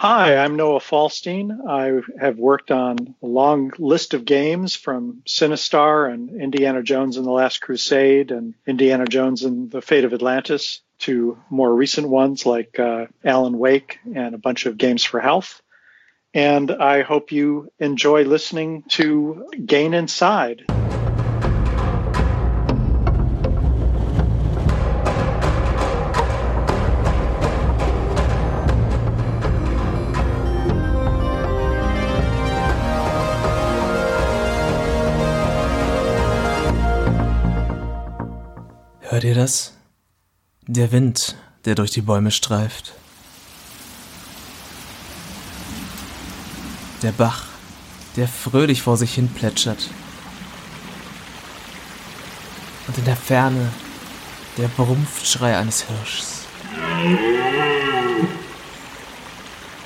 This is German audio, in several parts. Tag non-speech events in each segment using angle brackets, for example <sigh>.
Hi, I'm Noah Falstein. I have worked on a long list of games from Sinistar and Indiana Jones and the Last Crusade and Indiana Jones and the Fate of Atlantis to more recent ones like uh, Alan Wake and a bunch of games for health. And I hope you enjoy listening to Gain Inside. Ihr das? Der Wind, der durch die Bäume streift. Der Bach, der fröhlich vor sich hin plätschert. Und in der Ferne der Brumpfschrei eines Hirschs.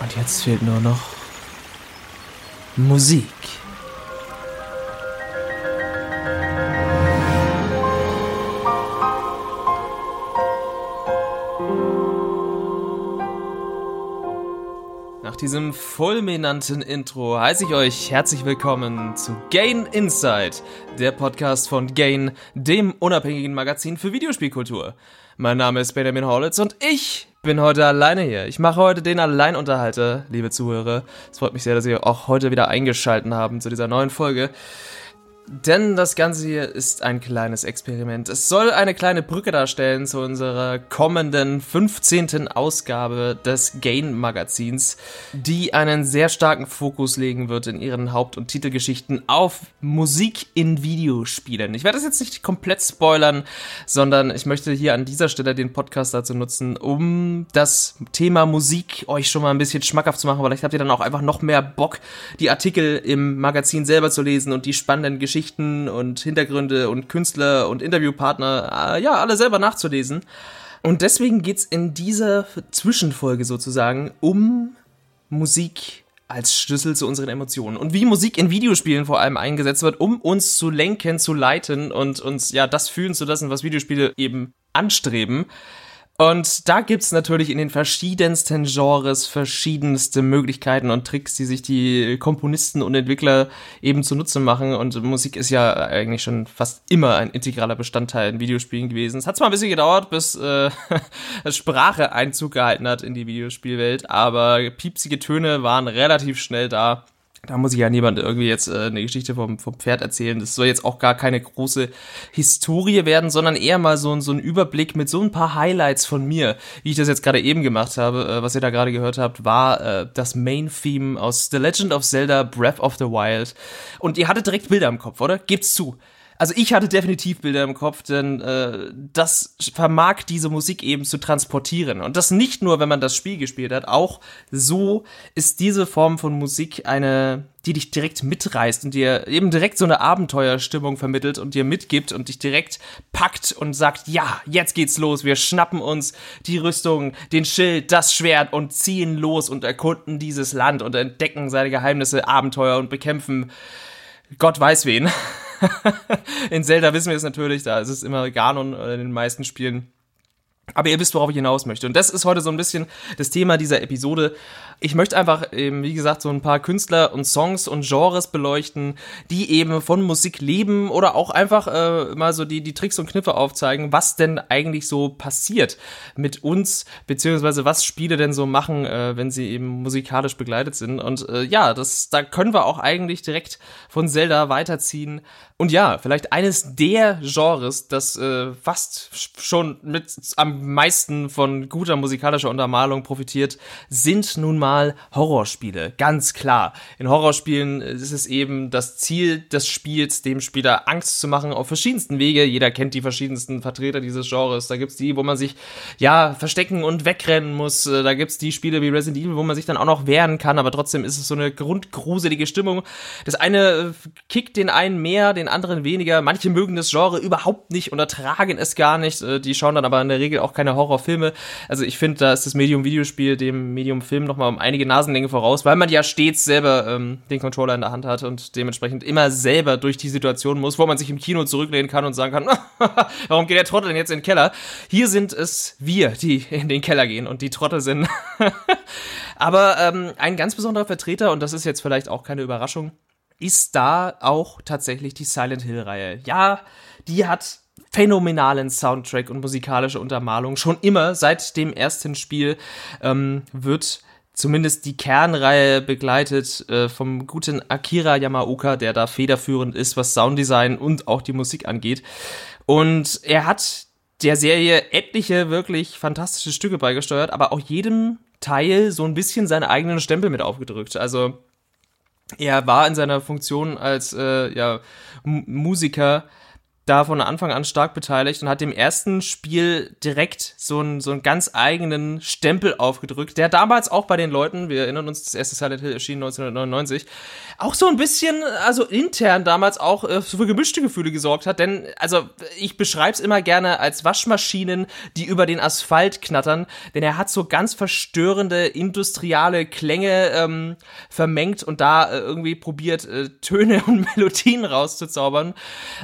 Und jetzt fehlt nur noch Musik. Nach diesem fulminanten Intro heiße ich euch herzlich willkommen zu Gain Insight, der Podcast von Gain, dem unabhängigen Magazin für Videospielkultur. Mein Name ist Benjamin Horlitz und ich bin heute alleine hier. Ich mache heute den Alleinunterhalter, liebe Zuhörer. Es freut mich sehr, dass ihr auch heute wieder eingeschalten haben zu dieser neuen Folge. Denn das Ganze hier ist ein kleines Experiment. Es soll eine kleine Brücke darstellen zu unserer kommenden 15. Ausgabe des Gain Magazins, die einen sehr starken Fokus legen wird in ihren Haupt- und Titelgeschichten auf Musik in Videospielen. Ich werde das jetzt nicht komplett spoilern, sondern ich möchte hier an dieser Stelle den Podcast dazu nutzen, um das Thema Musik euch schon mal ein bisschen schmackhaft zu machen. Vielleicht habt ihr dann auch einfach noch mehr Bock, die Artikel im Magazin selber zu lesen und die spannenden Geschichten Geschichten und Hintergründe und Künstler und Interviewpartner, äh, ja, alle selber nachzulesen. Und deswegen geht's in dieser Zwischenfolge sozusagen um Musik als Schlüssel zu unseren Emotionen und wie Musik in Videospielen vor allem eingesetzt wird, um uns zu lenken, zu leiten und uns ja das fühlen zu lassen, was Videospiele eben anstreben. Und da gibt's natürlich in den verschiedensten Genres verschiedenste Möglichkeiten und Tricks, die sich die Komponisten und Entwickler eben zunutze machen. Und Musik ist ja eigentlich schon fast immer ein integraler Bestandteil in Videospielen gewesen. Es hat zwar ein bisschen gedauert, bis äh, <laughs> Sprache Einzug gehalten hat in die Videospielwelt, aber piepsige Töne waren relativ schnell da. Da muss ich ja niemand irgendwie jetzt äh, eine Geschichte vom, vom Pferd erzählen. Das soll jetzt auch gar keine große Historie werden, sondern eher mal so, so ein Überblick mit so ein paar Highlights von mir, wie ich das jetzt gerade eben gemacht habe. Äh, was ihr da gerade gehört habt, war äh, das Main-Theme aus The Legend of Zelda Breath of the Wild. Und ihr hattet direkt Bilder im Kopf, oder? Gebt's zu. Also ich hatte definitiv Bilder im Kopf, denn äh, das vermag diese Musik eben zu transportieren. Und das nicht nur, wenn man das Spiel gespielt hat, auch so ist diese Form von Musik eine, die dich direkt mitreißt und dir eben direkt so eine Abenteuerstimmung vermittelt und dir mitgibt und dich direkt packt und sagt, ja, jetzt geht's los, wir schnappen uns die Rüstung, den Schild, das Schwert und ziehen los und erkunden dieses Land und entdecken seine Geheimnisse, Abenteuer und bekämpfen Gott weiß wen. <laughs> <laughs> in Zelda wissen wir es natürlich, da ist es immer Ganon in den meisten Spielen. Aber ihr wisst, worauf ich hinaus möchte. Und das ist heute so ein bisschen das Thema dieser Episode. Ich möchte einfach eben, wie gesagt, so ein paar Künstler und Songs und Genres beleuchten, die eben von Musik leben oder auch einfach äh, mal so die, die Tricks und Kniffe aufzeigen, was denn eigentlich so passiert mit uns, beziehungsweise was Spiele denn so machen, äh, wenn sie eben musikalisch begleitet sind. Und äh, ja, das, da können wir auch eigentlich direkt von Zelda weiterziehen. Und ja, vielleicht eines der Genres, das äh, fast schon mit am meisten von guter musikalischer Untermalung profitiert, sind nun mal Horrorspiele. Ganz klar. In Horrorspielen ist es eben das Ziel des Spiels, dem Spieler Angst zu machen auf verschiedensten Wege. Jeder kennt die verschiedensten Vertreter dieses Genres. Da gibt's die, wo man sich ja verstecken und wegrennen muss. Da gibt's die Spiele wie Resident Evil, wo man sich dann auch noch wehren kann, aber trotzdem ist es so eine grundgruselige Stimmung. Das eine kickt den einen mehr, den anderen weniger. Manche mögen das Genre überhaupt nicht und ertragen es gar nicht. Äh, die schauen dann aber in der Regel auch keine Horrorfilme. Also ich finde, da ist das Medium Videospiel dem Medium Film nochmal um einige Nasenlänge voraus, weil man ja stets selber ähm, den Controller in der Hand hat und dementsprechend immer selber durch die Situation muss, wo man sich im Kino zurücklehnen kann und sagen kann, <laughs> warum geht der Trottel denn jetzt in den Keller? Hier sind es wir, die in den Keller gehen und die Trottel sind <laughs> Aber ähm, ein ganz besonderer Vertreter, und das ist jetzt vielleicht auch keine Überraschung, ist da auch tatsächlich die Silent Hill-Reihe. Ja, die hat phänomenalen Soundtrack und musikalische Untermalung. Schon immer, seit dem ersten Spiel, ähm, wird zumindest die Kernreihe begleitet äh, vom guten Akira Yamaoka, der da federführend ist, was Sounddesign und auch die Musik angeht. Und er hat der Serie etliche wirklich fantastische Stücke beigesteuert, aber auch jedem Teil so ein bisschen seinen eigenen Stempel mit aufgedrückt. Also er war in seiner Funktion als äh, ja, Musiker da von Anfang an stark beteiligt und hat dem ersten Spiel direkt so einen, so einen ganz eigenen Stempel aufgedrückt, der damals auch bei den Leuten, wir erinnern uns, das erste Silent Hill erschien 1999, auch so ein bisschen, also intern damals auch äh, für gemischte Gefühle gesorgt hat, denn, also ich beschreib's immer gerne als Waschmaschinen, die über den Asphalt knattern, denn er hat so ganz verstörende industriale Klänge ähm, vermengt und da äh, irgendwie probiert, äh, Töne und <laughs> Melodien rauszuzaubern.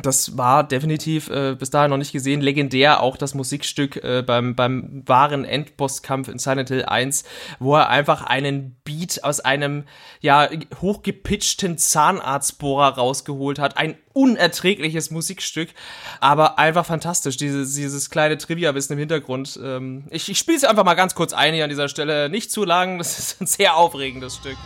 Das war definitiv äh, bis dahin noch nicht gesehen. Legendär auch das Musikstück äh, beim, beim wahren Endbosskampf in Silent Hill 1, wo er einfach einen Beat aus einem, ja, hochgepitchten Zahnarztbohrer rausgeholt hat. Ein unerträgliches Musikstück, aber einfach fantastisch. Dieses, dieses kleine Trivia-Wissen im Hintergrund. Ähm, ich ich spiele es einfach mal ganz kurz ein hier an dieser Stelle. Nicht zu lang, das ist ein sehr aufregendes Stück.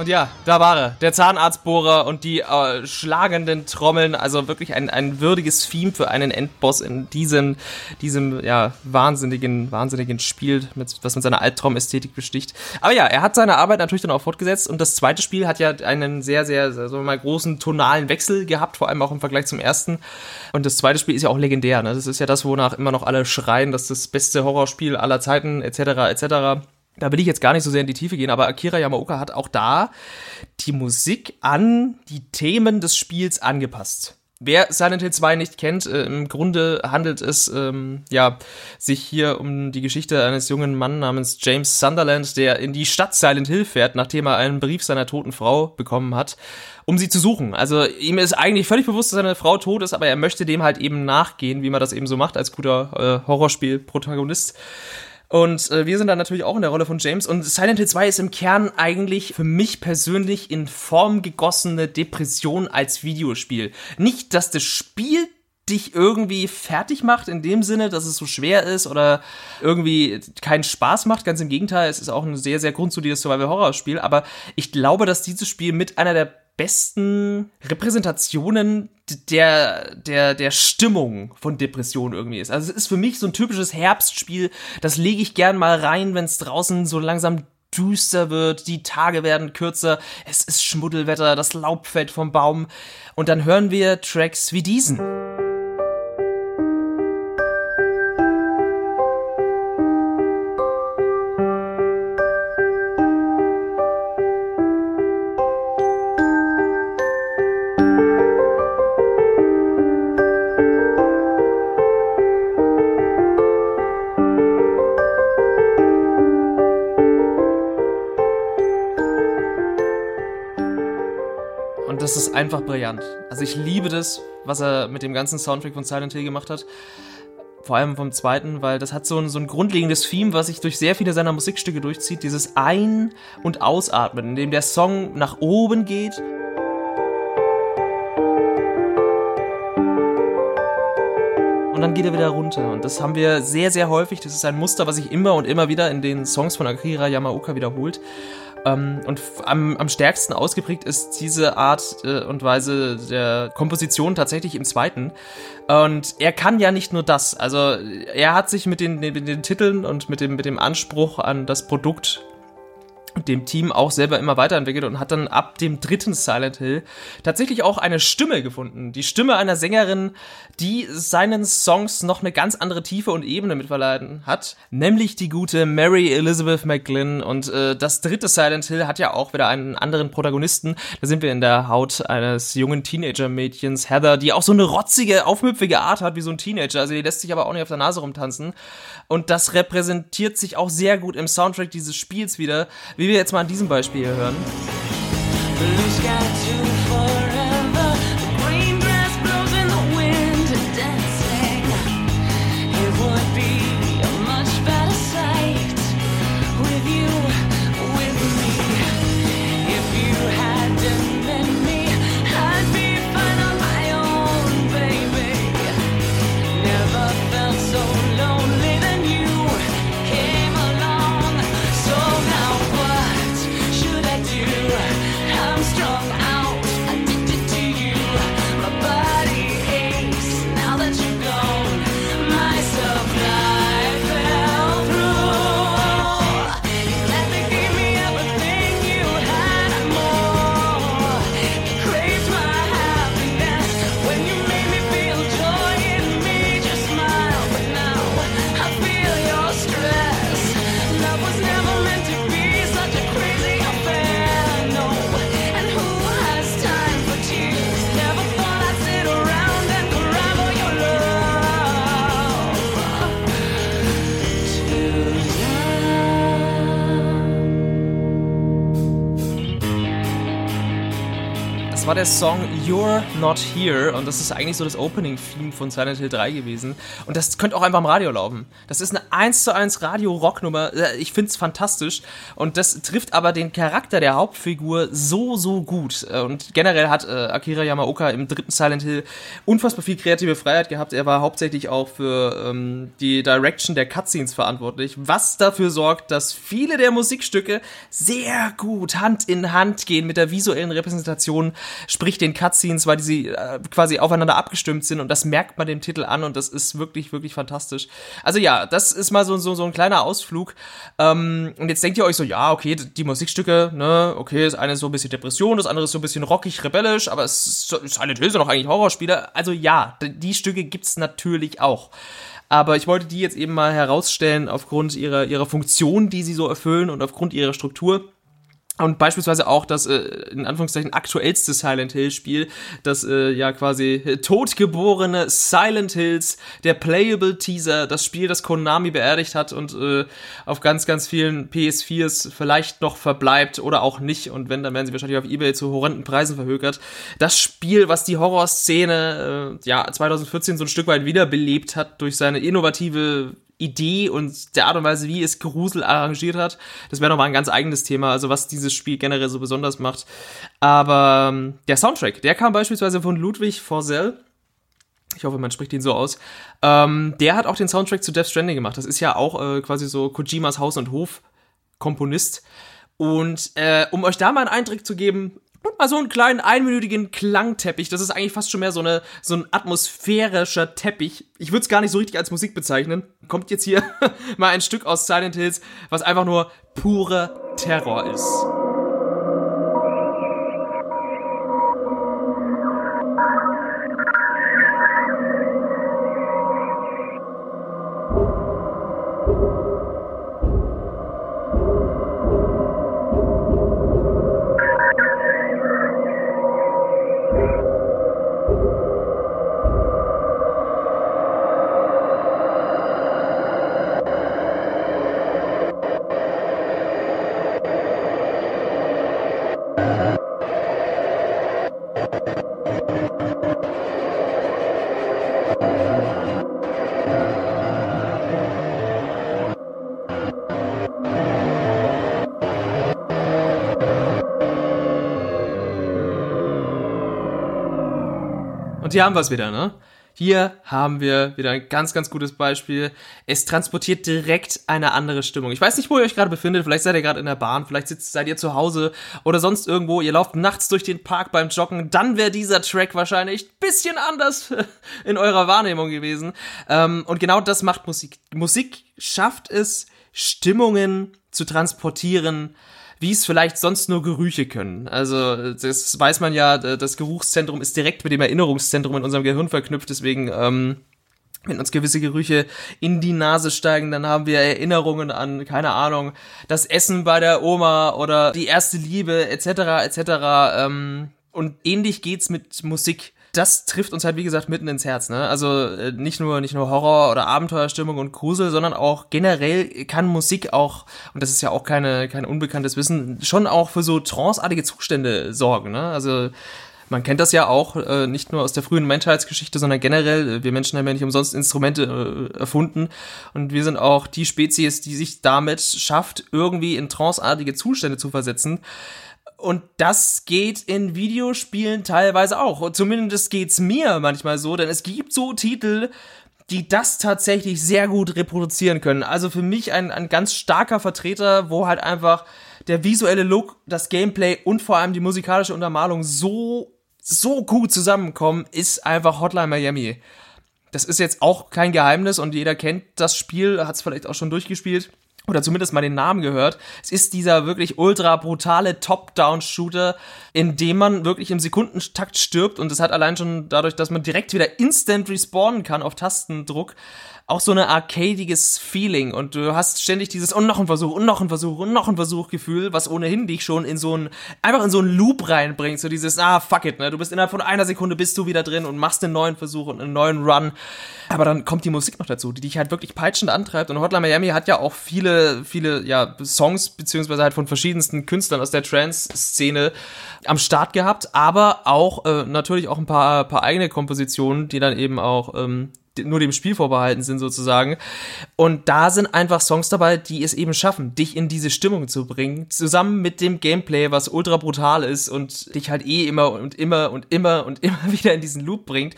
Und ja, da war er, der Zahnarztbohrer und die äh, schlagenden Trommeln, also wirklich ein, ein würdiges Theme für einen Endboss in diesem, diesem ja, wahnsinnigen, wahnsinnigen Spiel, mit, was mit seiner Albtraumästhetik besticht. Aber ja, er hat seine Arbeit natürlich dann auch fortgesetzt und das zweite Spiel hat ja einen sehr, sehr, sagen wir mal, großen tonalen Wechsel gehabt, vor allem auch im Vergleich zum ersten. Und das zweite Spiel ist ja auch legendär, ne? Das ist ja das, wonach immer noch alle schreien, dass das beste Horrorspiel aller Zeiten, etc., etc., da will ich jetzt gar nicht so sehr in die Tiefe gehen, aber Akira Yamaoka hat auch da die Musik an die Themen des Spiels angepasst. Wer Silent Hill 2 nicht kennt, äh, im Grunde handelt es ähm, ja sich hier um die Geschichte eines jungen Mann namens James Sunderland, der in die Stadt Silent Hill fährt, nachdem er einen Brief seiner toten Frau bekommen hat, um sie zu suchen. Also ihm ist eigentlich völlig bewusst, dass seine Frau tot ist, aber er möchte dem halt eben nachgehen, wie man das eben so macht als guter äh, Horrorspiel-Protagonist. Und äh, wir sind dann natürlich auch in der Rolle von James. Und Silent Hill 2 ist im Kern eigentlich für mich persönlich in Form gegossene Depression als Videospiel. Nicht, dass das Spiel dich irgendwie fertig macht, in dem Sinne, dass es so schwer ist oder irgendwie keinen Spaß macht. Ganz im Gegenteil, es ist auch ein sehr, sehr grundsolides Survival-Horror-Spiel. Aber ich glaube, dass dieses Spiel mit einer der besten Repräsentationen der, der, der Stimmung von Depression irgendwie ist. Also es ist für mich so ein typisches Herbstspiel, das lege ich gern mal rein, wenn es draußen so langsam düster wird, die Tage werden kürzer, es ist Schmuddelwetter, das Laub fällt vom Baum und dann hören wir Tracks wie diesen. Einfach brillant. Also ich liebe das, was er mit dem ganzen Soundtrack von Silent Hill gemacht hat. Vor allem vom zweiten, weil das hat so ein, so ein grundlegendes Theme, was sich durch sehr viele seiner Musikstücke durchzieht. Dieses Ein- und Ausatmen, in dem der Song nach oben geht und dann geht er wieder runter. Und das haben wir sehr, sehr häufig. Das ist ein Muster, was sich immer und immer wieder in den Songs von Akira Yamaoka wiederholt. Ähm, und am, am stärksten ausgeprägt ist diese Art äh, und Weise der Komposition tatsächlich im zweiten. Und er kann ja nicht nur das. Also er hat sich mit den, mit den Titeln und mit dem, mit dem Anspruch an das Produkt dem Team auch selber immer weiterentwickelt und hat dann ab dem dritten Silent Hill tatsächlich auch eine Stimme gefunden. Die Stimme einer Sängerin, die seinen Songs noch eine ganz andere Tiefe und Ebene mitverleihen hat, nämlich die gute Mary Elizabeth McGlynn. Und äh, das dritte Silent Hill hat ja auch wieder einen anderen Protagonisten. Da sind wir in der Haut eines jungen Teenager-Mädchens, Heather, die auch so eine rotzige, aufmüpfige Art hat wie so ein Teenager. Also die lässt sich aber auch nicht auf der Nase rumtanzen. Und das repräsentiert sich auch sehr gut im Soundtrack dieses Spiels wieder wie wir jetzt mal an diesem Beispiel hören. Der Song You're Not Here und das ist eigentlich so das Opening-Theme von Silent Hill 3 gewesen. Und das könnte auch einfach im Radio laufen. Das ist eine 1 zu 1 Radio-Rock-Nummer. Äh, ich finde es fantastisch. Und das trifft aber den Charakter der Hauptfigur so, so gut. Äh, und generell hat äh, Akira Yamaoka im dritten Silent Hill unfassbar viel kreative Freiheit gehabt. Er war hauptsächlich auch für ähm, die Direction der Cutscenes verantwortlich, was dafür sorgt, dass viele der Musikstücke sehr gut Hand in Hand gehen mit der visuellen Repräsentation sprich den Cutscenes, weil die äh, quasi aufeinander abgestimmt sind und das merkt man dem Titel an und das ist wirklich, wirklich fantastisch. Also ja, das ist mal so, so, so ein kleiner Ausflug. Ähm, und jetzt denkt ihr euch so, ja, okay, die Musikstücke, ne, okay, das eine ist so ein bisschen Depression, das andere ist so ein bisschen rockig, rebellisch, aber es ist, Silent Hill sind doch eigentlich Horrorspiele. Also ja, die Stücke gibt's natürlich auch. Aber ich wollte die jetzt eben mal herausstellen aufgrund ihrer, ihrer Funktion, die sie so erfüllen und aufgrund ihrer Struktur. Und beispielsweise auch das äh, in Anführungszeichen aktuellste Silent Hill Spiel, das äh, ja quasi äh, totgeborene Silent Hills, der Playable Teaser, das Spiel, das Konami beerdigt hat und äh, auf ganz, ganz vielen PS4s vielleicht noch verbleibt oder auch nicht. Und wenn, dann werden sie wahrscheinlich auf Ebay zu horrenden Preisen verhökert. Das Spiel, was die Horrorszene äh, ja 2014 so ein Stück weit wiederbelebt hat durch seine innovative Idee und der Art und Weise, wie es Grusel arrangiert hat. Das wäre nochmal ein ganz eigenes Thema, also was dieses Spiel generell so besonders macht. Aber ähm, der Soundtrack, der kam beispielsweise von Ludwig Forsell. Ich hoffe, man spricht ihn so aus. Ähm, der hat auch den Soundtrack zu Death Stranding gemacht. Das ist ja auch äh, quasi so Kojimas Haus- und Hof-Komponist. Und äh, um euch da mal einen Eindruck zu geben, mal so einen kleinen einminütigen Klangteppich. Das ist eigentlich fast schon mehr so, eine, so ein atmosphärischer Teppich. Ich würde es gar nicht so richtig als Musik bezeichnen. Kommt jetzt hier <laughs> mal ein Stück aus Silent Hills, was einfach nur pure Terror ist. Und hier haben wir es wieder, ne? Hier haben wir wieder ein ganz, ganz gutes Beispiel. Es transportiert direkt eine andere Stimmung. Ich weiß nicht, wo ihr euch gerade befindet. Vielleicht seid ihr gerade in der Bahn, vielleicht sitzt, seid ihr zu Hause oder sonst irgendwo. Ihr lauft nachts durch den Park beim Joggen. Dann wäre dieser Track wahrscheinlich ein bisschen anders <laughs> in eurer Wahrnehmung gewesen. Ähm, und genau das macht Musik. Musik schafft es, Stimmungen zu transportieren, wie es vielleicht sonst nur Gerüche können. Also das weiß man ja, das Geruchszentrum ist direkt mit dem Erinnerungszentrum in unserem Gehirn verknüpft, deswegen ähm, wenn uns gewisse Gerüche in die Nase steigen, dann haben wir Erinnerungen an, keine Ahnung, das Essen bei der Oma oder die erste Liebe etc. etc. Ähm, und ähnlich geht's mit Musik. Das trifft uns halt, wie gesagt, mitten ins Herz. Ne? Also äh, nicht nur nicht nur Horror oder Abenteuerstimmung und Grusel, sondern auch generell kann Musik auch, und das ist ja auch keine, kein unbekanntes Wissen, schon auch für so tranceartige Zustände sorgen. Ne? Also man kennt das ja auch, äh, nicht nur aus der frühen Menschheitsgeschichte, sondern generell. Äh, wir Menschen haben ja nicht umsonst Instrumente erfunden. Und wir sind auch die Spezies, die sich damit schafft, irgendwie in tranceartige Zustände zu versetzen. Und das geht in Videospielen teilweise auch. Und zumindest geht's mir manchmal so, denn es gibt so Titel, die das tatsächlich sehr gut reproduzieren können. Also für mich ein, ein ganz starker Vertreter, wo halt einfach der visuelle Look, das Gameplay und vor allem die musikalische Untermalung so, so gut zusammenkommen, ist einfach Hotline Miami. Das ist jetzt auch kein Geheimnis und jeder kennt das Spiel, hat es vielleicht auch schon durchgespielt oder zumindest mal den Namen gehört. Es ist dieser wirklich ultra brutale Top-Down-Shooter, in dem man wirklich im Sekundentakt stirbt und es hat allein schon dadurch, dass man direkt wieder instant respawnen kann auf Tastendruck, auch so eine arcadiges Feeling und du hast ständig dieses und noch ein Versuch und noch ein Versuch und noch ein Versuch Gefühl, was ohnehin dich schon in so ein einfach in so einen Loop reinbringt, so dieses ah fuck it, ne, du bist innerhalb von einer Sekunde bist du wieder drin und machst einen neuen Versuch und einen neuen Run. Aber dann kommt die Musik noch dazu, die dich halt wirklich peitschend antreibt und Hotline Miami hat ja auch viele viele ja Songs beziehungsweise halt von verschiedensten Künstlern aus der Trance Szene am Start gehabt, aber auch äh, natürlich auch ein paar paar eigene Kompositionen, die dann eben auch ähm, nur dem Spiel vorbehalten sind sozusagen. Und da sind einfach Songs dabei, die es eben schaffen, dich in diese Stimmung zu bringen, zusammen mit dem Gameplay, was ultra brutal ist und dich halt eh immer und immer und immer und <laughs> immer wieder in diesen Loop bringt.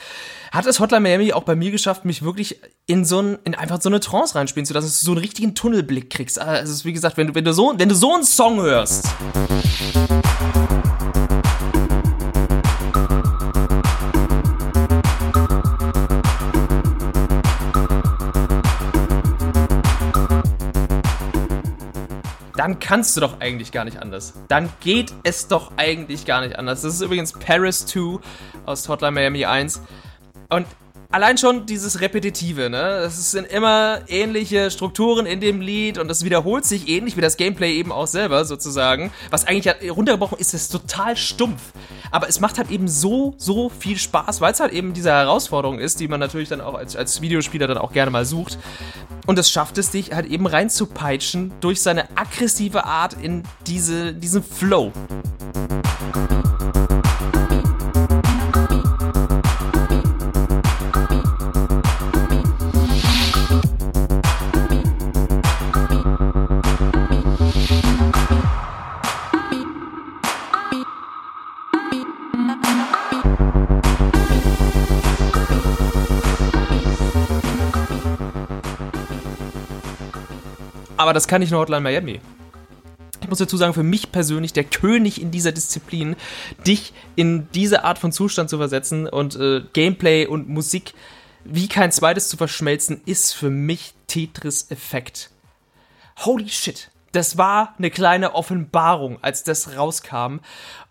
Hat es Hotline Miami auch bei mir geschafft, mich wirklich in so ein, in einfach so eine Trance reinspielen zu lassen, dass du so einen richtigen Tunnelblick kriegst. Also, wie gesagt, wenn du, wenn du so, wenn du so einen Song hörst. Dann kannst du doch eigentlich gar nicht anders. Dann geht es doch eigentlich gar nicht anders. Das ist übrigens Paris 2 aus Hotline Miami 1. Und allein schon dieses Repetitive, ne? Es sind immer ähnliche Strukturen in dem Lied und das wiederholt sich ähnlich wie das Gameplay eben auch selber sozusagen. Was eigentlich runtergebrochen ist, ist total stumpf. Aber es macht halt eben so, so viel Spaß, weil es halt eben diese Herausforderung ist, die man natürlich dann auch als, als Videospieler dann auch gerne mal sucht. Und es schafft es dich halt eben reinzupeitschen durch seine aggressive Art in diese, diesen Flow. Aber das kann nicht nur Hotline Miami. Ich muss dazu sagen, für mich persönlich der König in dieser Disziplin, dich in diese Art von Zustand zu versetzen und äh, Gameplay und Musik wie kein zweites zu verschmelzen, ist für mich Tetris Effekt. Holy shit. Das war eine kleine Offenbarung, als das rauskam.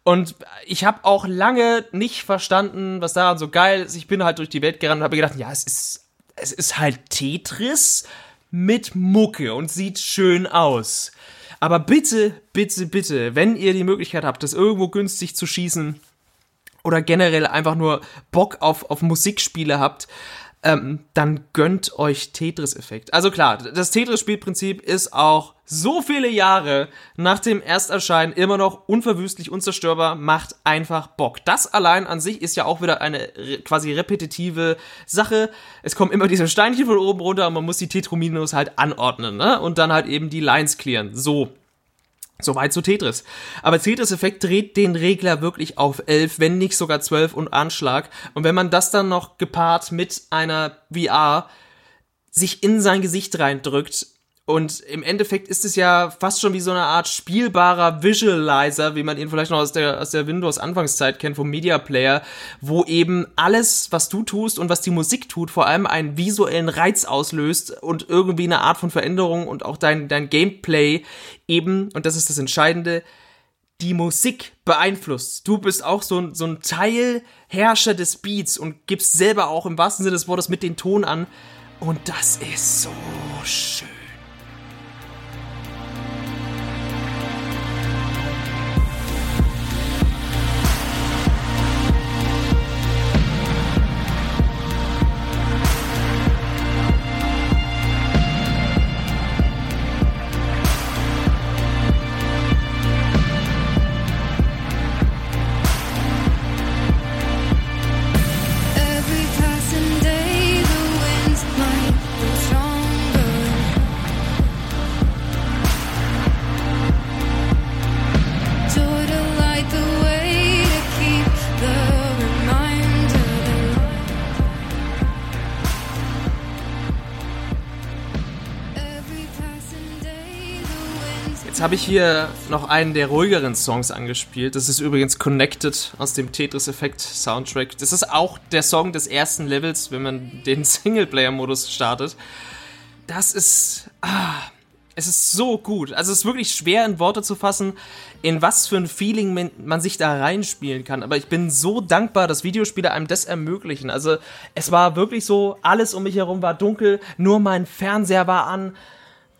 Und ich habe auch lange nicht verstanden, was daran so geil ist. Ich bin halt durch die Welt gerannt und habe gedacht, ja, es ist, es ist halt Tetris mit Mucke und sieht schön aus. Aber bitte, bitte, bitte, wenn ihr die Möglichkeit habt, das irgendwo günstig zu schießen oder generell einfach nur Bock auf, auf Musikspiele habt, ähm, dann gönnt euch Tetris-Effekt. Also klar, das Tetris-Spielprinzip ist auch so viele Jahre nach dem Ersterscheinen immer noch unverwüstlich, unzerstörbar, macht einfach Bock. Das allein an sich ist ja auch wieder eine quasi repetitive Sache. Es kommen immer diese Steinchen von oben runter und man muss die Tetrominos halt anordnen, ne? Und dann halt eben die Lines clearen. So. Soweit zu Tetris. Aber Tetris-Effekt dreht den Regler wirklich auf 11, wenn nicht sogar 12 und Anschlag. Und wenn man das dann noch gepaart mit einer VR sich in sein Gesicht reindrückt, und im Endeffekt ist es ja fast schon wie so eine Art spielbarer Visualizer, wie man ihn vielleicht noch aus der, aus der Windows-Anfangszeit kennt, vom Media Player, wo eben alles, was du tust und was die Musik tut, vor allem einen visuellen Reiz auslöst und irgendwie eine Art von Veränderung und auch dein, dein Gameplay eben, und das ist das Entscheidende, die Musik beeinflusst. Du bist auch so ein, so ein Teilherrscher des Beats und gibst selber auch im wahrsten Sinne des Wortes mit den Ton an. Und das ist so schön. Habe ich hier noch einen der ruhigeren Songs angespielt. Das ist übrigens Connected aus dem Tetris Effect Soundtrack. Das ist auch der Song des ersten Levels, wenn man <laughs> den Singleplayer-Modus startet. Das ist. Ah, es ist so gut. Also es ist wirklich schwer in Worte zu fassen, in was für ein Feeling man sich da reinspielen kann. Aber ich bin so dankbar, dass Videospiele einem das ermöglichen. Also es war wirklich so, alles um mich herum war dunkel, nur mein Fernseher war an.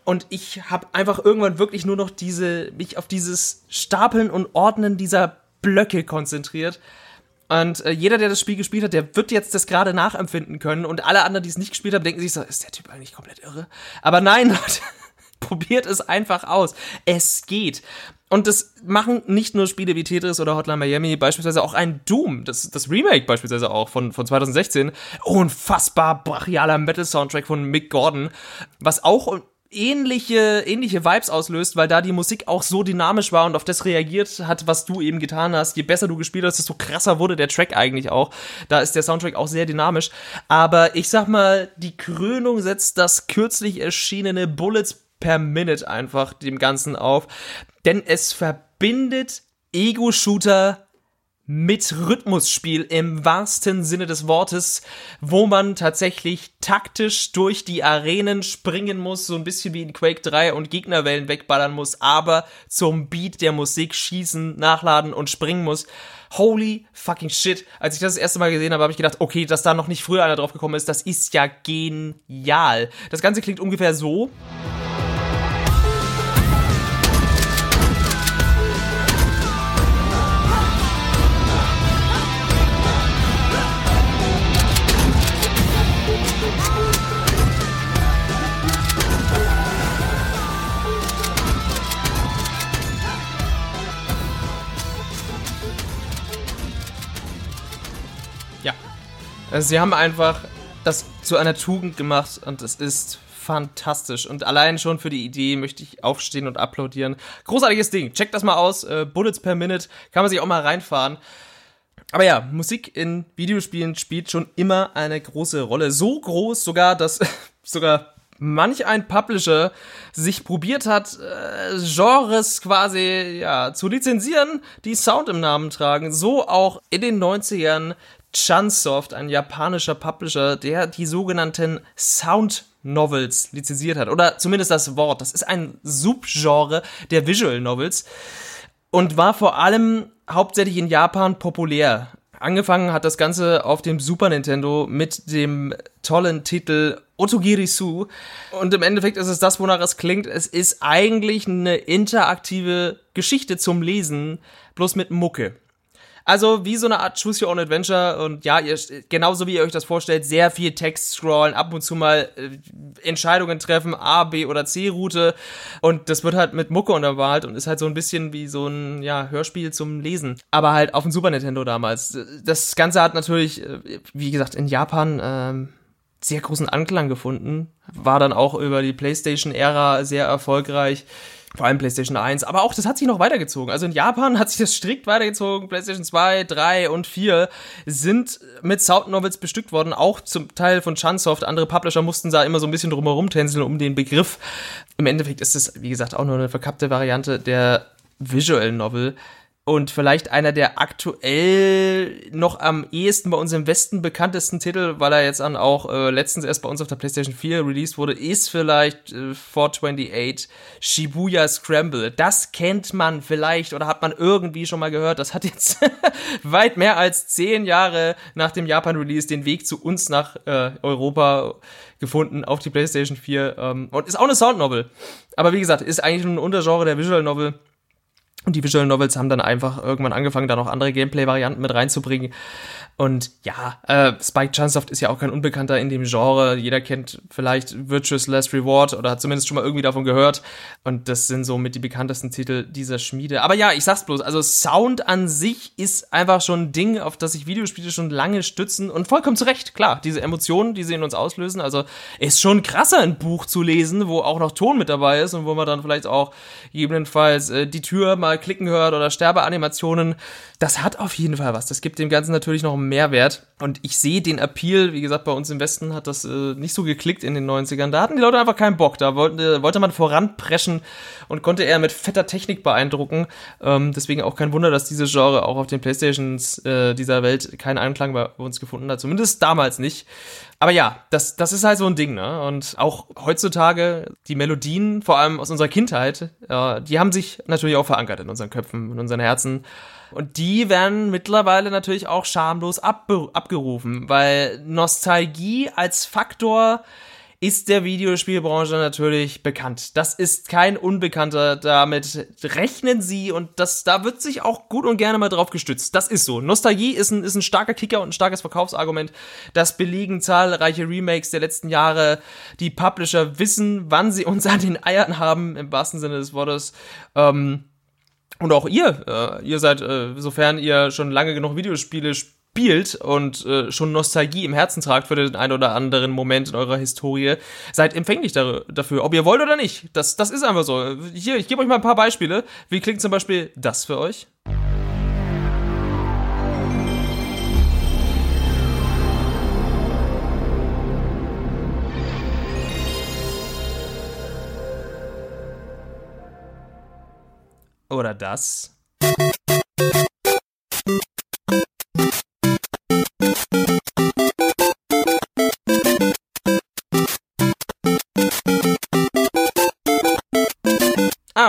Und ich habe einfach irgendwann wirklich nur noch diese, mich auf dieses Stapeln und Ordnen dieser Blöcke konzentriert. Und äh, jeder, der das Spiel gespielt hat, der wird jetzt das gerade nachempfinden können. Und alle anderen, die es nicht gespielt haben, denken sich so, ist der Typ eigentlich komplett irre? Aber nein, <laughs> Leute, probiert es einfach aus. Es geht. Und das machen nicht nur Spiele wie Tetris oder Hotline Miami, beispielsweise auch ein Doom, das, das Remake beispielsweise auch von, von 2016. Unfassbar brachialer Metal-Soundtrack von Mick Gordon, was auch ähnliche, ähnliche Vibes auslöst, weil da die Musik auch so dynamisch war und auf das reagiert hat, was du eben getan hast. Je besser du gespielt hast, desto krasser wurde der Track eigentlich auch. Da ist der Soundtrack auch sehr dynamisch. Aber ich sag mal, die Krönung setzt das kürzlich erschienene Bullets per Minute einfach dem Ganzen auf. Denn es verbindet Ego-Shooter mit Rhythmusspiel im wahrsten Sinne des Wortes, wo man tatsächlich taktisch durch die Arenen springen muss, so ein bisschen wie in Quake 3 und Gegnerwellen wegballern muss, aber zum Beat der Musik schießen, nachladen und springen muss. Holy fucking shit. Als ich das das erste Mal gesehen habe, habe ich gedacht, okay, dass da noch nicht früher einer drauf gekommen ist, das ist ja genial. Das Ganze klingt ungefähr so. Also sie haben einfach das zu einer Tugend gemacht und es ist fantastisch. Und allein schon für die Idee möchte ich aufstehen und applaudieren. Großartiges Ding. Checkt das mal aus. Äh, Bullets per Minute. Kann man sich auch mal reinfahren. Aber ja, Musik in Videospielen spielt schon immer eine große Rolle. So groß sogar, dass <laughs> sogar manch ein Publisher sich probiert hat, äh, Genres quasi ja zu lizenzieren, die Sound im Namen tragen. So auch in den 90ern Chunsoft, ein japanischer Publisher, der die sogenannten Sound Novels lizenziert hat. Oder zumindest das Wort. Das ist ein Subgenre der Visual Novels und war vor allem hauptsächlich in Japan populär. Angefangen hat das Ganze auf dem Super Nintendo mit dem tollen Titel Otogirisu. Und im Endeffekt ist es das, wonach es klingt. Es ist eigentlich eine interaktive Geschichte zum Lesen, bloß mit Mucke. Also wie so eine Art Choose Your Own Adventure und ja, ihr, genauso wie ihr euch das vorstellt, sehr viel Text scrollen, ab und zu mal äh, Entscheidungen treffen, A, B oder C Route. Und das wird halt mit Mucke untermalt und ist halt so ein bisschen wie so ein ja, Hörspiel zum Lesen, aber halt auf dem Super Nintendo damals. Das Ganze hat natürlich, äh, wie gesagt, in Japan ähm, sehr großen Anklang gefunden, war dann auch über die PlayStation-Ära sehr erfolgreich vor allem PlayStation 1, aber auch das hat sich noch weitergezogen. Also in Japan <laughs> hat sich das strikt weitergezogen. PlayStation 2, 3 und 4 sind mit Sound Novels bestückt worden, auch zum Teil von Chunsoft. Andere Publisher mussten da immer so ein bisschen drumherum tänzeln um den Begriff. Im Endeffekt ist es, wie gesagt, auch nur eine verkappte Variante der Visual Novel und vielleicht einer der aktuell noch am ehesten bei uns im Westen bekanntesten Titel, weil er jetzt dann auch äh, letztens erst bei uns auf der PlayStation 4 released wurde, ist vielleicht äh, 428 Shibuya Scramble. Das kennt man vielleicht oder hat man irgendwie schon mal gehört. Das hat jetzt <laughs> weit mehr als zehn Jahre nach dem Japan-Release den Weg zu uns nach äh, Europa gefunden auf die PlayStation 4 ähm, und ist auch eine Sound Novel. Aber wie gesagt, ist eigentlich ein Untergenre der Visual Novel und die Visual Novels haben dann einfach irgendwann angefangen, da noch andere Gameplay-Varianten mit reinzubringen. Und ja, äh, Spike Chunsoft ist ja auch kein Unbekannter in dem Genre. Jeder kennt vielleicht Virtuous Last Reward oder hat zumindest schon mal irgendwie davon gehört. Und das sind so mit die bekanntesten Titel dieser Schmiede. Aber ja, ich sag's bloß, also Sound an sich ist einfach schon ein Ding, auf das sich Videospiele schon lange stützen. Und vollkommen zu Recht, klar, diese Emotionen, die sie in uns auslösen. Also ist schon krasser, ein Buch zu lesen, wo auch noch Ton mit dabei ist und wo man dann vielleicht auch gegebenenfalls äh, die Tür mal mal klicken hört oder Sterbeanimationen, das hat auf jeden Fall was. Das gibt dem Ganzen natürlich noch einen Mehrwert. Und ich sehe den Appeal, wie gesagt, bei uns im Westen hat das äh, nicht so geklickt in den 90ern. Da hatten die Leute einfach keinen Bock. Da wollte, wollte man voranpreschen und konnte eher mit fetter Technik beeindrucken. Ähm, deswegen auch kein Wunder, dass diese Genre auch auf den Playstations äh, dieser Welt keinen Einklang bei uns gefunden hat. Zumindest damals nicht. Aber ja, das, das ist halt so ein Ding, ne? Und auch heutzutage, die Melodien, vor allem aus unserer Kindheit, äh, die haben sich natürlich auch verankert in unseren Köpfen, in unseren Herzen. Und die werden mittlerweile natürlich auch schamlos abgerufen, weil Nostalgie als Faktor ist der Videospielbranche natürlich bekannt. Das ist kein Unbekannter. Damit rechnen sie und das, da wird sich auch gut und gerne mal drauf gestützt. Das ist so. Nostalgie ist ein, ist ein starker Kicker und ein starkes Verkaufsargument. Das belegen zahlreiche Remakes der letzten Jahre. Die Publisher wissen, wann sie uns an den Eiern haben, im wahrsten Sinne des Wortes. Ähm, und auch ihr, äh, ihr seid, äh, sofern ihr schon lange genug Videospiele spielt, spielt und äh, schon Nostalgie im Herzen tragt für den einen oder anderen Moment in eurer Historie, seid empfänglich da dafür, ob ihr wollt oder nicht. Das, das ist einfach so. Hier, ich gebe euch mal ein paar Beispiele. Wie klingt zum Beispiel das für euch? Oder das?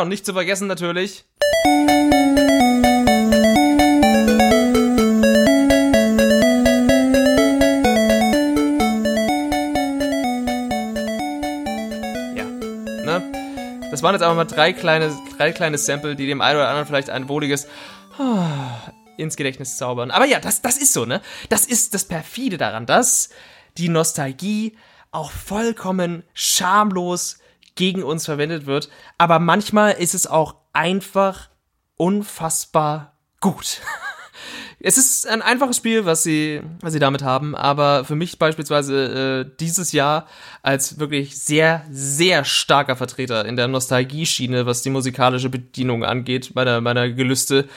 Und nicht zu vergessen natürlich. Ja, ne? Das waren jetzt aber mal drei kleine, drei kleine Sample, die dem einen oder anderen vielleicht ein wohliges ins Gedächtnis zaubern. Aber ja, das, das ist so, ne? Das ist das Perfide daran, dass die Nostalgie auch vollkommen schamlos gegen uns verwendet wird. Aber manchmal ist es auch einfach unfassbar gut. <laughs> es ist ein einfaches Spiel, was sie, was sie damit haben, aber für mich beispielsweise äh, dieses Jahr als wirklich sehr, sehr starker Vertreter in der Nostalgie-Schiene, was die musikalische Bedienung angeht, meiner, meiner Gelüste,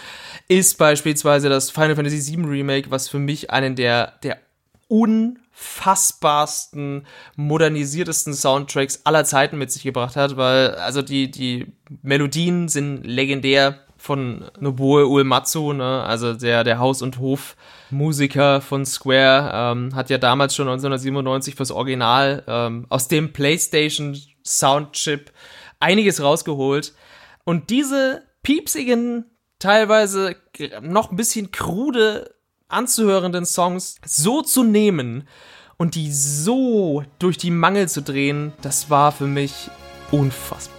ist beispielsweise das Final Fantasy VII Remake, was für mich einen der, der unfassbarsten, modernisiertesten Soundtracks aller Zeiten mit sich gebracht hat, weil also die, die Melodien sind legendär von Nobuo Uematsu, ne? also der, der Haus- und Hof-Musiker von Square, ähm, hat ja damals schon 1997 fürs Original ähm, aus dem PlayStation Soundchip einiges rausgeholt. Und diese piepsigen, teilweise noch ein bisschen krude anzuhörenden Songs so zu nehmen und die so durch die Mangel zu drehen, das war für mich unfassbar.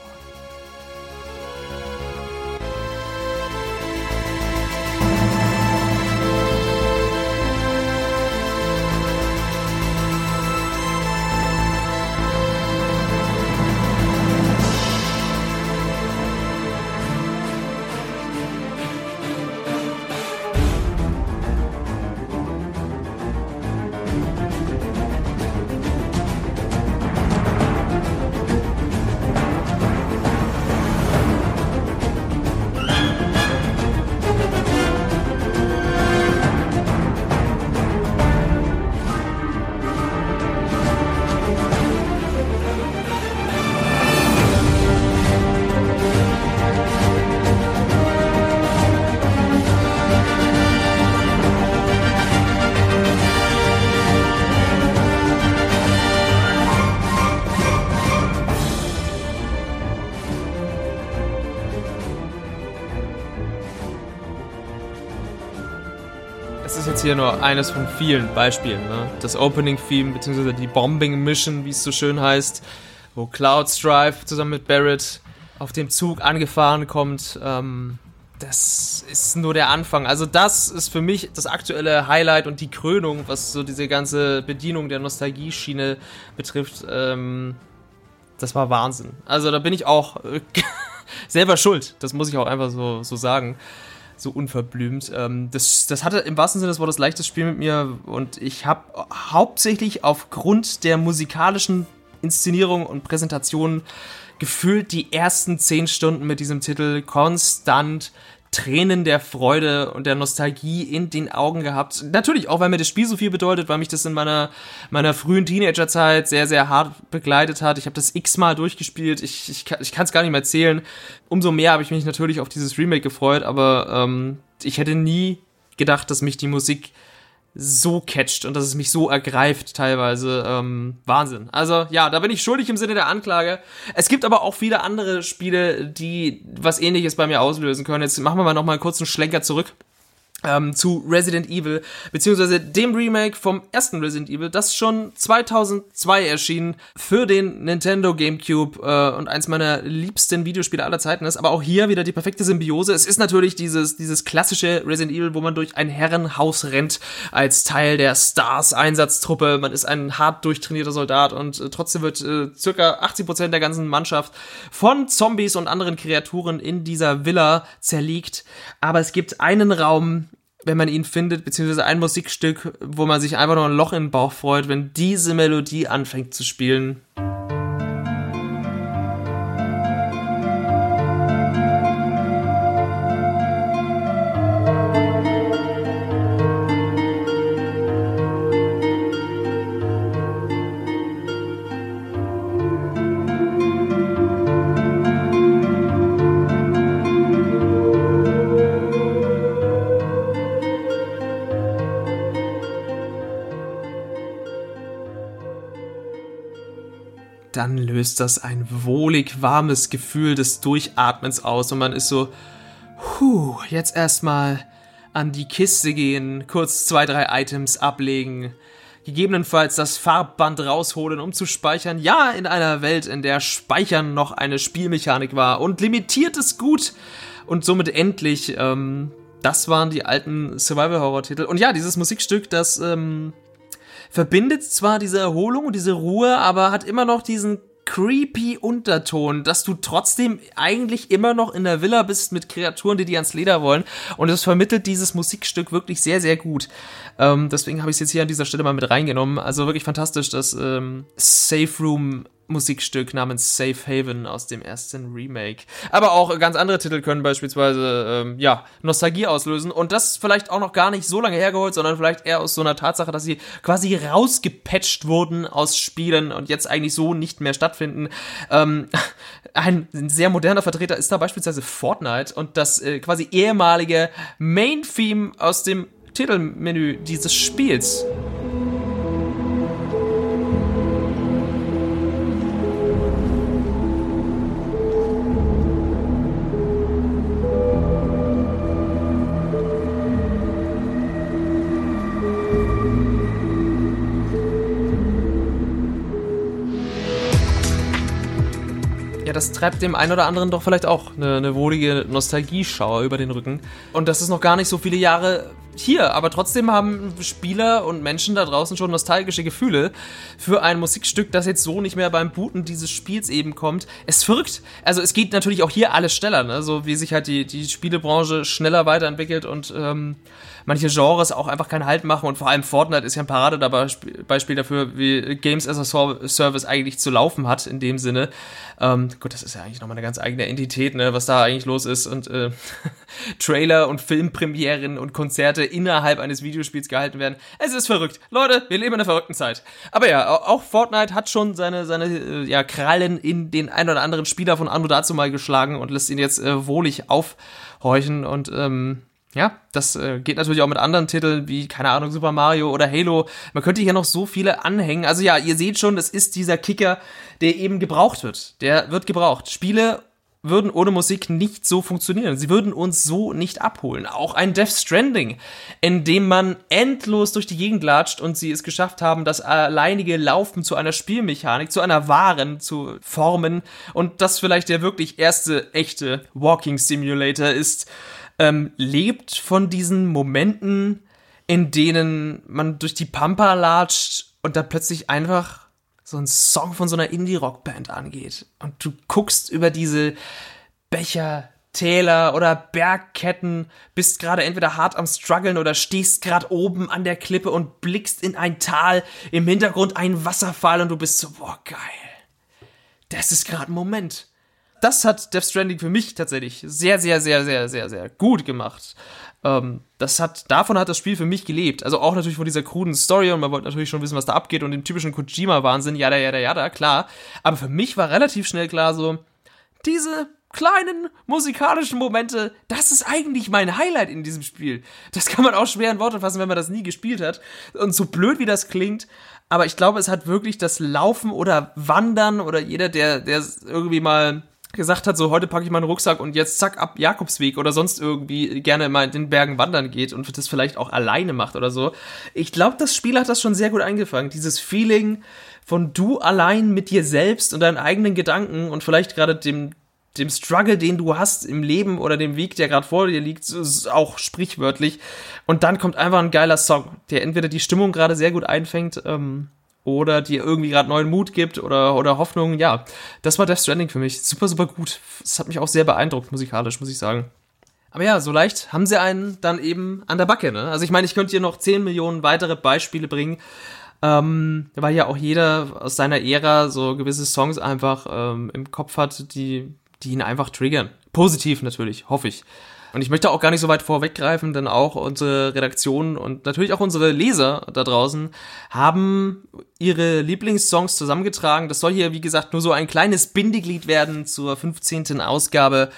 Hier nur eines von vielen Beispielen. Ne? Das Opening-Theme, beziehungsweise die Bombing-Mission, wie es so schön heißt, wo Cloud Strife zusammen mit Barrett auf dem Zug angefahren kommt. Ähm, das ist nur der Anfang. Also das ist für mich das aktuelle Highlight und die Krönung, was so diese ganze Bedienung der Nostalgie-Schiene betrifft. Ähm, das war Wahnsinn. Also da bin ich auch <laughs> selber schuld. Das muss ich auch einfach so, so sagen so unverblümt. Ähm, das, das hatte im wahrsten Sinne des Wortes leichtes Spiel mit mir und ich habe hauptsächlich aufgrund der musikalischen Inszenierung und Präsentation gefühlt die ersten zehn Stunden mit diesem Titel konstant Tränen der Freude und der Nostalgie in den Augen gehabt. Natürlich auch, weil mir das Spiel so viel bedeutet, weil mich das in meiner, meiner frühen Teenagerzeit sehr, sehr hart begleitet hat. Ich habe das x-mal durchgespielt. Ich, ich, ich kann es gar nicht mehr zählen. Umso mehr habe ich mich natürlich auf dieses Remake gefreut, aber ähm, ich hätte nie gedacht, dass mich die Musik so catcht und dass es mich so ergreift teilweise. Ähm, Wahnsinn. Also ja, da bin ich schuldig im Sinne der Anklage. Es gibt aber auch viele andere Spiele, die was ähnliches bei mir auslösen können. Jetzt machen wir mal noch mal einen kurzen Schlenker zurück ähm, zu Resident Evil, beziehungsweise dem Remake vom ersten Resident Evil, das schon 2002 erschien für den Nintendo GameCube äh, und eins meiner liebsten Videospiele aller Zeiten ist. Aber auch hier wieder die perfekte Symbiose. Es ist natürlich dieses, dieses klassische Resident Evil, wo man durch ein Herrenhaus rennt als Teil der Stars-Einsatztruppe. Man ist ein hart durchtrainierter Soldat und äh, trotzdem wird äh, circa 80% der ganzen Mannschaft von Zombies und anderen Kreaturen in dieser Villa zerlegt. Aber es gibt einen Raum, wenn man ihn findet, beziehungsweise ein Musikstück, wo man sich einfach nur ein Loch im Bauch freut, wenn diese Melodie anfängt zu spielen. Löst das ein wohlig warmes Gefühl des Durchatmens aus und man ist so, puh, jetzt erstmal an die Kiste gehen, kurz zwei, drei Items ablegen, gegebenenfalls das Farbband rausholen, um zu speichern. Ja, in einer Welt, in der Speichern noch eine Spielmechanik war und limitiertes Gut und somit endlich, ähm, das waren die alten Survival-Horror-Titel. Und ja, dieses Musikstück, das ähm, verbindet zwar diese Erholung und diese Ruhe, aber hat immer noch diesen creepy Unterton, dass du trotzdem eigentlich immer noch in der Villa bist mit Kreaturen, die dir ans Leder wollen. Und es vermittelt dieses Musikstück wirklich sehr, sehr gut. Ähm, deswegen habe ich es jetzt hier an dieser Stelle mal mit reingenommen. Also wirklich fantastisch, das ähm, Safe Room Musikstück namens Safe Haven aus dem ersten Remake. Aber auch ganz andere Titel können beispielsweise, ähm, ja, Nostalgie auslösen. Und das vielleicht auch noch gar nicht so lange hergeholt, sondern vielleicht eher aus so einer Tatsache, dass sie quasi rausgepatcht wurden aus Spielen und jetzt eigentlich so nicht mehr stattfinden. Ähm, <laughs> ein sehr moderner Vertreter ist da beispielsweise Fortnite und das äh, quasi ehemalige Main-Theme aus dem Titelmenü dieses Spiels. Das treibt dem einen oder anderen doch vielleicht auch eine, eine wohlige Nostalgieschauer über den Rücken. Und das ist noch gar nicht so viele Jahre hier, aber trotzdem haben Spieler und Menschen da draußen schon nostalgische Gefühle für ein Musikstück, das jetzt so nicht mehr beim Booten dieses Spiels eben kommt. Es verrückt. Also es geht natürlich auch hier alles schneller, ne? so wie sich halt die, die Spielebranche schneller weiterentwickelt und ähm, manche Genres auch einfach keinen Halt machen und vor allem Fortnite ist ja ein Paradebeispiel dafür, wie Games as a Service eigentlich zu laufen hat in dem Sinne. Ähm, gut, das ist ja eigentlich nochmal eine ganz eigene Entität, ne, was da eigentlich los ist und äh, <laughs> Trailer und Filmpremieren und Konzerte innerhalb eines Videospiels gehalten werden. Es ist verrückt. Leute, wir leben in einer verrückten Zeit. Aber ja, auch Fortnite hat schon seine, seine äh, ja, Krallen in den ein oder anderen Spieler von Anno dazu mal geschlagen und lässt ihn jetzt äh, wohlig aufhorchen und ähm, ja, das äh, geht natürlich auch mit anderen Titeln wie, keine Ahnung, Super Mario oder Halo. Man könnte hier noch so viele anhängen. Also ja, ihr seht schon, es ist dieser Kicker, der eben gebraucht wird. Der wird gebraucht. Spiele würden ohne Musik nicht so funktionieren. Sie würden uns so nicht abholen. Auch ein Death Stranding, in dem man endlos durch die Gegend latscht und sie es geschafft haben, das alleinige Laufen zu einer Spielmechanik, zu einer wahren zu formen und das vielleicht der wirklich erste echte Walking Simulator ist ähm, lebt von diesen Momenten, in denen man durch die Pampa latscht und da plötzlich einfach so ein Song von so einer Indie-Rock-Band angeht. Und du guckst über diese Becher, Täler oder Bergketten, bist gerade entweder hart am struggeln oder stehst gerade oben an der Klippe und blickst in ein Tal, im Hintergrund ein Wasserfall und du bist so, boah, geil. das ist gerade ein Moment. Das hat Death Stranding für mich tatsächlich sehr, sehr, sehr, sehr, sehr, sehr gut gemacht. Ähm, das hat, davon hat das Spiel für mich gelebt. Also auch natürlich von dieser kruden Story und man wollte natürlich schon wissen, was da abgeht und dem typischen Kojima-Wahnsinn, ja, ja, ja, ja, klar. Aber für mich war relativ schnell klar so, diese kleinen musikalischen Momente, das ist eigentlich mein Highlight in diesem Spiel. Das kann man auch schwer in Worte fassen, wenn man das nie gespielt hat. Und so blöd wie das klingt, aber ich glaube, es hat wirklich das Laufen oder Wandern oder jeder, der, der irgendwie mal gesagt hat, so heute packe ich meinen Rucksack und jetzt zack ab Jakobsweg oder sonst irgendwie gerne mal in den Bergen wandern geht und das vielleicht auch alleine macht oder so. Ich glaube, das Spiel hat das schon sehr gut eingefangen. Dieses Feeling von du allein mit dir selbst und deinen eigenen Gedanken und vielleicht gerade dem dem Struggle, den du hast im Leben oder dem Weg, der gerade vor dir liegt, auch sprichwörtlich. Und dann kommt einfach ein geiler Song, der entweder die Stimmung gerade sehr gut einfängt ähm, oder dir irgendwie gerade neuen Mut gibt oder, oder Hoffnung. Ja, das war Death Stranding für mich. Super, super gut. Es hat mich auch sehr beeindruckt, musikalisch, muss ich sagen. Aber ja, so leicht haben sie einen dann eben an der Backe. Ne? Also ich meine, ich könnte dir noch 10 Millionen weitere Beispiele bringen, ähm, weil ja auch jeder aus seiner Ära so gewisse Songs einfach ähm, im Kopf hat, die, die ihn einfach triggern. Positiv natürlich, hoffe ich. Und ich möchte auch gar nicht so weit vorweggreifen, denn auch unsere Redaktion und natürlich auch unsere Leser da draußen haben ihre Lieblingssongs zusammengetragen. Das soll hier, wie gesagt, nur so ein kleines Bindeglied werden zur 15. Ausgabe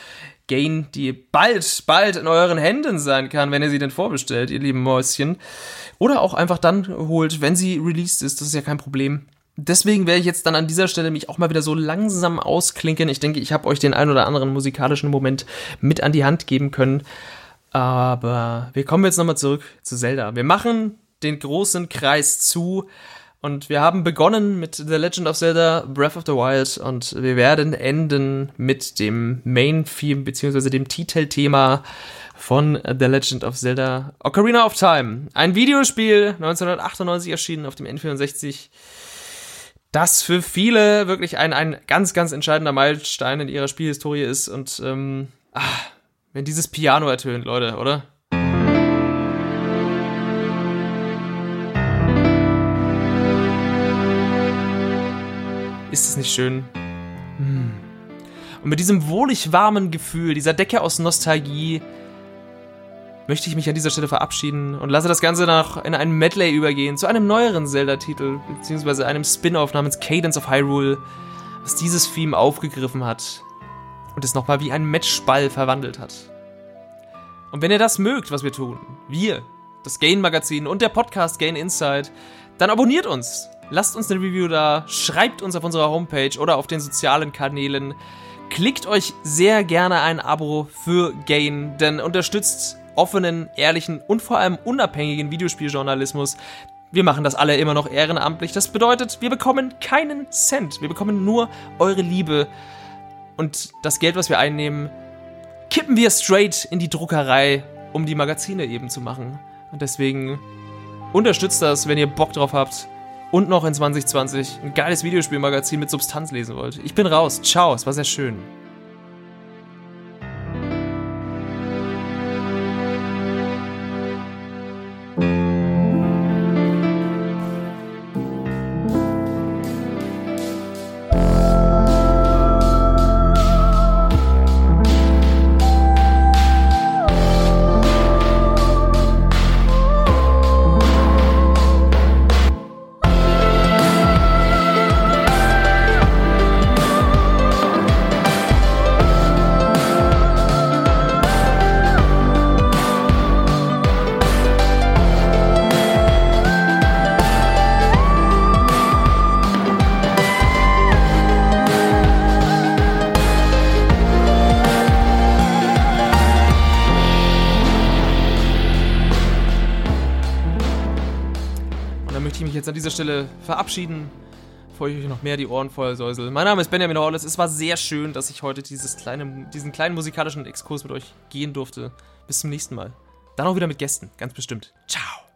Gain, die bald, bald in euren Händen sein kann, wenn ihr sie denn vorbestellt, ihr lieben Mäuschen. Oder auch einfach dann holt, wenn sie released ist. Das ist ja kein Problem deswegen werde ich jetzt dann an dieser Stelle mich auch mal wieder so langsam ausklinken. Ich denke, ich habe euch den ein oder anderen musikalischen Moment mit an die Hand geben können. Aber wir kommen jetzt nochmal zurück zu Zelda. Wir machen den großen Kreis zu und wir haben begonnen mit The Legend of Zelda Breath of the Wild und wir werden enden mit dem Main Theme beziehungsweise dem Titelthema von The Legend of Zelda Ocarina of Time. Ein Videospiel 1998 erschienen auf dem N64 das für viele wirklich ein, ein ganz, ganz entscheidender Meilenstein in ihrer Spielhistorie ist. Und ähm, ach, wenn dieses Piano ertönt, Leute, oder? Ist es nicht schön? Hm. Und mit diesem wohlig warmen Gefühl, dieser Decke aus Nostalgie, möchte ich mich an dieser Stelle verabschieden und lasse das Ganze noch in einen Medley übergehen zu einem neueren Zelda-Titel, beziehungsweise einem Spin-off namens Cadence of Hyrule, was dieses Theme aufgegriffen hat und es nochmal wie ein Matchball verwandelt hat. Und wenn ihr das mögt, was wir tun, wir, das Gain-Magazin und der Podcast Gain Insight, dann abonniert uns, lasst uns eine Review da, schreibt uns auf unserer Homepage oder auf den sozialen Kanälen. Klickt euch sehr gerne ein Abo für Gain, denn unterstützt offenen, ehrlichen und vor allem unabhängigen Videospieljournalismus. Wir machen das alle immer noch ehrenamtlich. Das bedeutet, wir bekommen keinen Cent. Wir bekommen nur eure Liebe. Und das Geld, was wir einnehmen, kippen wir straight in die Druckerei, um die Magazine eben zu machen. Und deswegen unterstützt das, wenn ihr Bock drauf habt und noch in 2020 ein geiles Videospielmagazin mit Substanz lesen wollt. Ich bin raus. Ciao, es war sehr schön. Dieser Stelle verabschieden, bevor ich euch noch mehr die Ohren voll säusel. Mein Name ist Benjamin Horles. Es war sehr schön, dass ich heute dieses kleine, diesen kleinen musikalischen Exkurs mit euch gehen durfte. Bis zum nächsten Mal. Dann auch wieder mit Gästen, ganz bestimmt. Ciao.